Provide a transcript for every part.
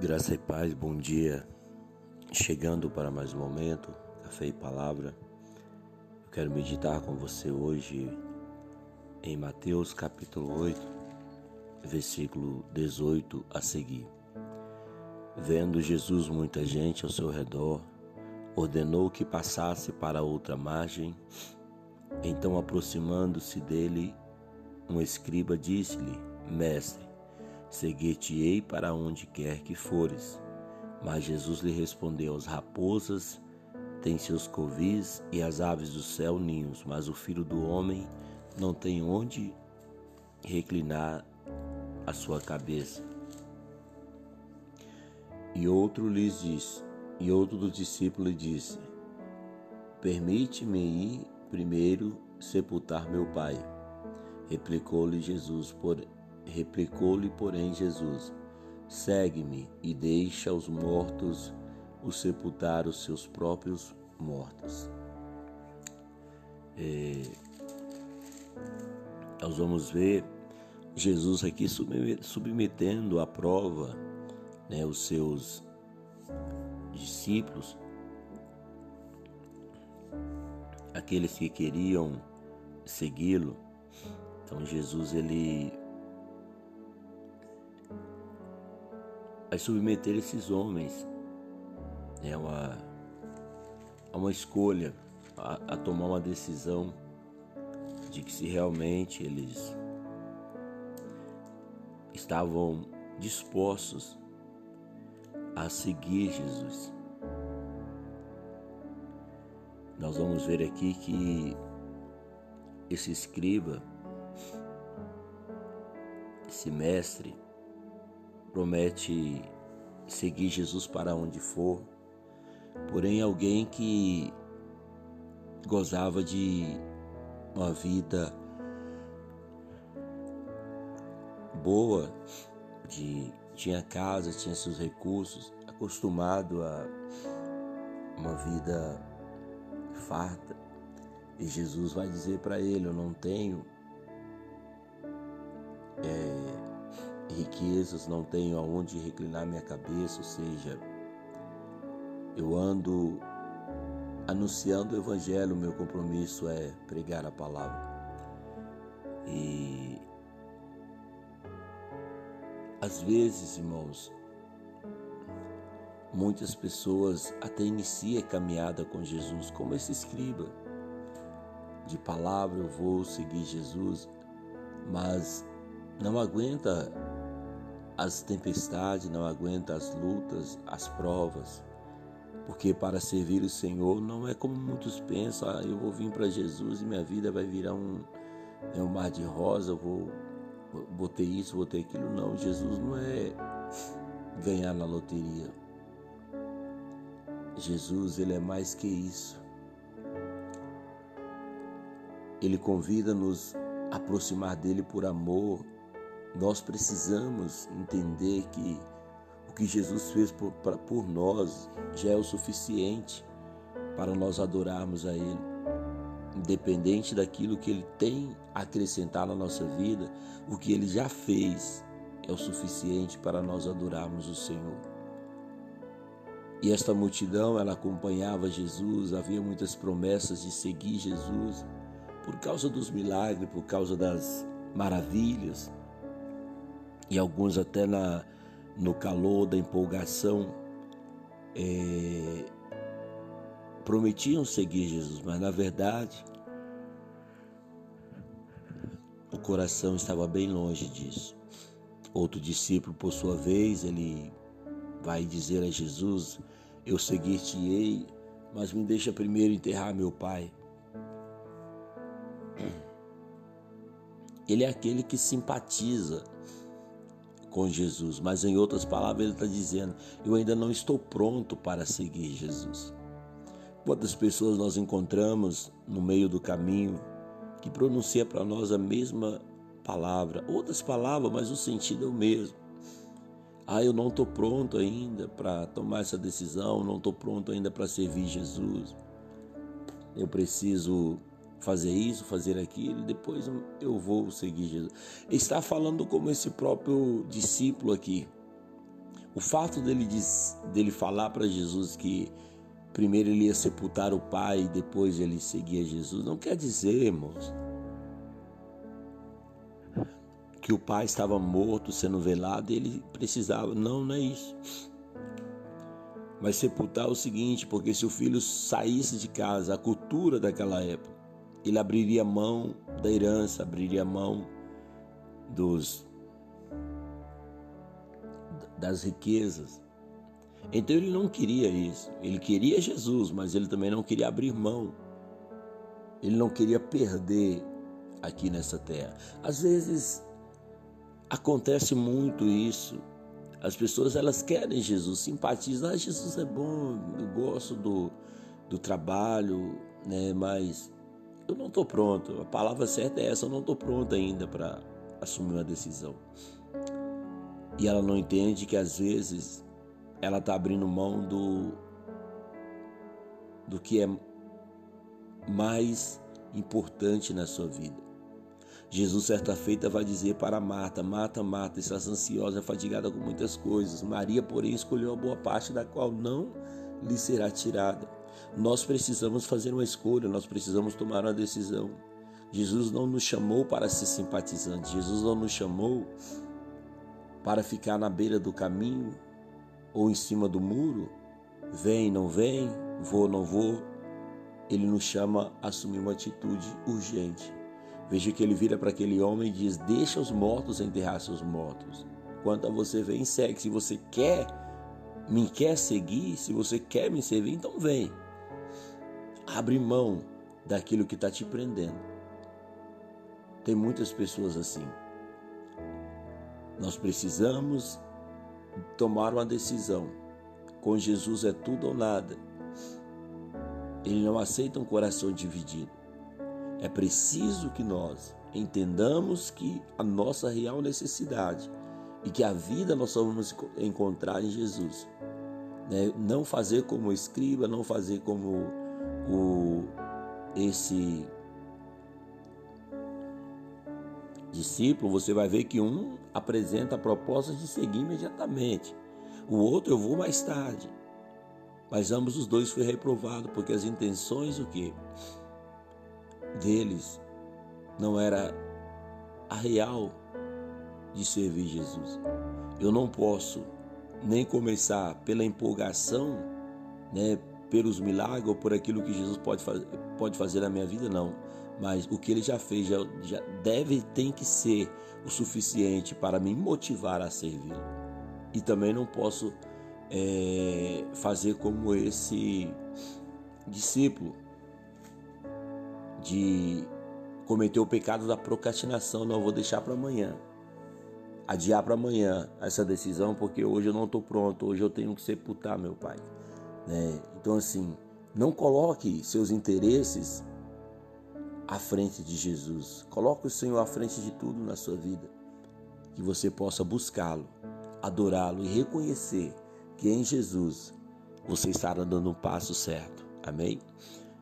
Graça e paz, bom dia. Chegando para mais um momento, café e palavra. Eu quero meditar com você hoje em Mateus capítulo 8, versículo 18 a seguir. Vendo Jesus muita gente ao seu redor, ordenou que passasse para outra margem. Então, aproximando-se dele, um escriba disse-lhe: Mestre, Seguir-te-ei para onde quer que fores. Mas Jesus lhe respondeu: As raposas têm seus covis e as aves do céu ninhos, mas o filho do homem não tem onde reclinar a sua cabeça. E outro lhes disse, e outro dos discípulos lhe disse: Permite-me ir primeiro sepultar meu pai. Replicou-lhe Jesus: por, Replicou-lhe, porém, Jesus: Segue-me e deixa os mortos o sepultar os seus próprios mortos. É, nós vamos ver Jesus aqui submetendo à prova né, os seus discípulos, aqueles que queriam segui-lo. Então Jesus ele vai submeter esses homens né, a, uma, a uma escolha, a, a tomar uma decisão de que se realmente eles estavam dispostos a seguir Jesus. Nós vamos ver aqui que esse escriba, esse mestre, promete seguir Jesus para onde for, porém alguém que gozava de uma vida boa, de tinha casa, tinha seus recursos, acostumado a uma vida farta. E Jesus vai dizer para ele: Eu não tenho é, riquezas, não tenho aonde reclinar minha cabeça, ou seja, eu ando anunciando o Evangelho, meu compromisso é pregar a palavra. E às vezes, irmãos, muitas pessoas até iniciam a caminhada com Jesus, como esse escriba. De palavra eu vou seguir Jesus, mas não aguenta as tempestades, não aguenta as lutas, as provas. Porque para servir o Senhor não é como muitos pensam, ah, eu vou vir para Jesus e minha vida vai virar um, é um mar de rosa, eu vou, vou ter isso, vou ter aquilo. Não, Jesus não é ganhar na loteria. Jesus, ele é mais que isso. Ele convida-nos a aproximar dele por amor, nós precisamos entender que o que Jesus fez por, por nós já é o suficiente para nós adorarmos a Ele. Independente daquilo que Ele tem a acrescentar na nossa vida, o que Ele já fez é o suficiente para nós adorarmos o Senhor. E esta multidão, ela acompanhava Jesus, havia muitas promessas de seguir Jesus, por causa dos milagres, por causa das maravilhas, e alguns até na, no calor da empolgação é, prometiam seguir Jesus, mas na verdade o coração estava bem longe disso. Outro discípulo, por sua vez, ele vai dizer a Jesus: Eu seguir-te-ei, mas me deixa primeiro enterrar meu pai. Ele é aquele que simpatiza com Jesus, mas em outras palavras ele está dizendo: eu ainda não estou pronto para seguir Jesus. Quantas pessoas nós encontramos no meio do caminho que pronuncia para nós a mesma palavra, outras palavras, mas o sentido é o mesmo. Ah, eu não estou pronto ainda para tomar essa decisão, não estou pronto ainda para servir Jesus. Eu preciso fazer isso, fazer aquilo, depois eu vou seguir Jesus. Está falando como esse próprio discípulo aqui. O fato dele, dele falar para Jesus que primeiro ele ia sepultar o pai e depois ele seguia Jesus, não quer dizer, irmãos, que o pai estava morto, sendo velado, e ele precisava. Não, não é isso. Mas sepultar é o seguinte, porque se o filho saísse de casa, a cultura daquela época, ele abriria mão da herança, abriria mão dos das riquezas. Então ele não queria isso. Ele queria Jesus, mas ele também não queria abrir mão. Ele não queria perder aqui nessa terra. Às vezes acontece muito isso. As pessoas elas querem Jesus, simpatizam. Ah, Jesus é bom, eu gosto do, do trabalho, né? Mas eu não estou pronto. A palavra certa é essa, eu não estou pronto ainda para assumir uma decisão. E ela não entende que às vezes ela está abrindo mão do, do que é mais importante na sua vida. Jesus, certa feita, vai dizer para Marta: Marta, Marta, estás ansiosa, fadigada com muitas coisas. Maria, porém, escolheu a boa parte da qual não lhe será tirada. Nós precisamos fazer uma escolha, nós precisamos tomar uma decisão. Jesus não nos chamou para ser simpatizantes, Jesus não nos chamou para ficar na beira do caminho ou em cima do muro, vem, não vem, vou, não vou. Ele nos chama a assumir uma atitude urgente. Veja que ele vira para aquele homem e diz: Deixa os mortos enterrar seus mortos. Quanto a você, vem e segue. Se você quer, me quer seguir, se você quer me servir, então vem. Abre mão daquilo que está te prendendo. Tem muitas pessoas assim. Nós precisamos tomar uma decisão. Com Jesus é tudo ou nada. Ele não aceita um coração dividido. É preciso que nós entendamos que a nossa real necessidade e que a vida nós só vamos encontrar em Jesus. Né? Não fazer como o escriba, não fazer como o, esse discípulo, você vai ver que um apresenta a proposta de seguir imediatamente, o outro eu vou mais tarde. Mas ambos os dois foi reprovado porque as intenções o que deles não era a real de servir Jesus. Eu não posso nem começar pela empolgação, né, pelos milagres ou por aquilo que Jesus pode, fazer, pode fazer na minha vida, não mas o que ele já fez já, já deve tem que ser o suficiente para me motivar a servir. E também não posso é, fazer como esse discípulo de cometer o pecado da procrastinação. Não vou deixar para amanhã, adiar para amanhã essa decisão, porque hoje eu não estou pronto. Hoje eu tenho que sepultar meu pai. Né? Então assim, não coloque seus interesses à frente de Jesus. Coloque o Senhor à frente de tudo na sua vida. Que você possa buscá-lo, adorá-lo e reconhecer que em Jesus você estará dando um passo certo. Amém?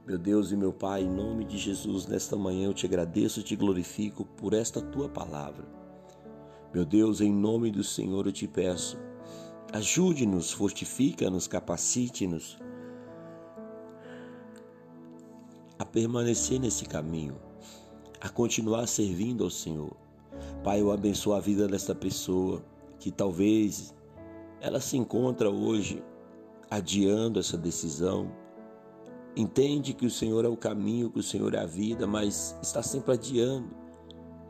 Meu Deus e meu Pai, em nome de Jesus, nesta manhã eu te agradeço e te glorifico por esta tua palavra. Meu Deus, em nome do Senhor eu te peço, ajude-nos, fortifica-nos, capacite-nos a permanecer nesse caminho, a continuar servindo ao Senhor. Pai, eu abençoo a vida desta pessoa que talvez ela se encontra hoje adiando essa decisão. Entende que o Senhor é o caminho, que o Senhor é a vida, mas está sempre adiando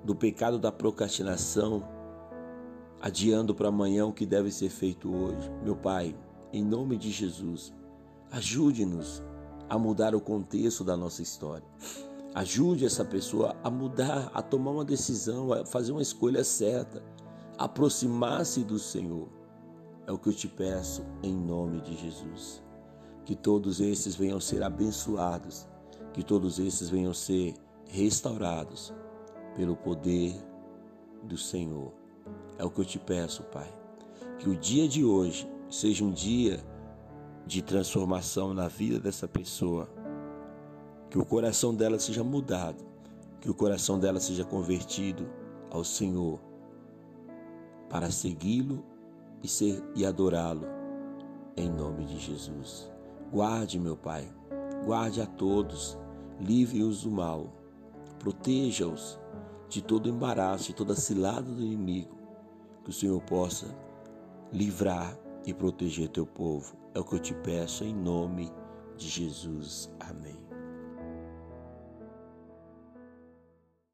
do pecado da procrastinação, adiando para amanhã o que deve ser feito hoje. Meu Pai, em nome de Jesus, ajude-nos a mudar o contexto da nossa história. Ajude essa pessoa a mudar, a tomar uma decisão, a fazer uma escolha certa, aproximar-se do Senhor. É o que eu te peço em nome de Jesus. Que todos esses venham ser abençoados, que todos esses venham ser restaurados pelo poder do Senhor. É o que eu te peço, Pai. Que o dia de hoje seja um dia de transformação na vida dessa pessoa. Que o coração dela seja mudado, que o coração dela seja convertido ao Senhor para segui-lo e, ser, e adorá-lo em nome de Jesus. Guarde, meu Pai, guarde a todos, livre-os do mal, proteja-os de todo embaraço, de toda cilada do inimigo, que o Senhor possa livrar e proteger teu povo. É o que eu te peço em nome de Jesus. Amém.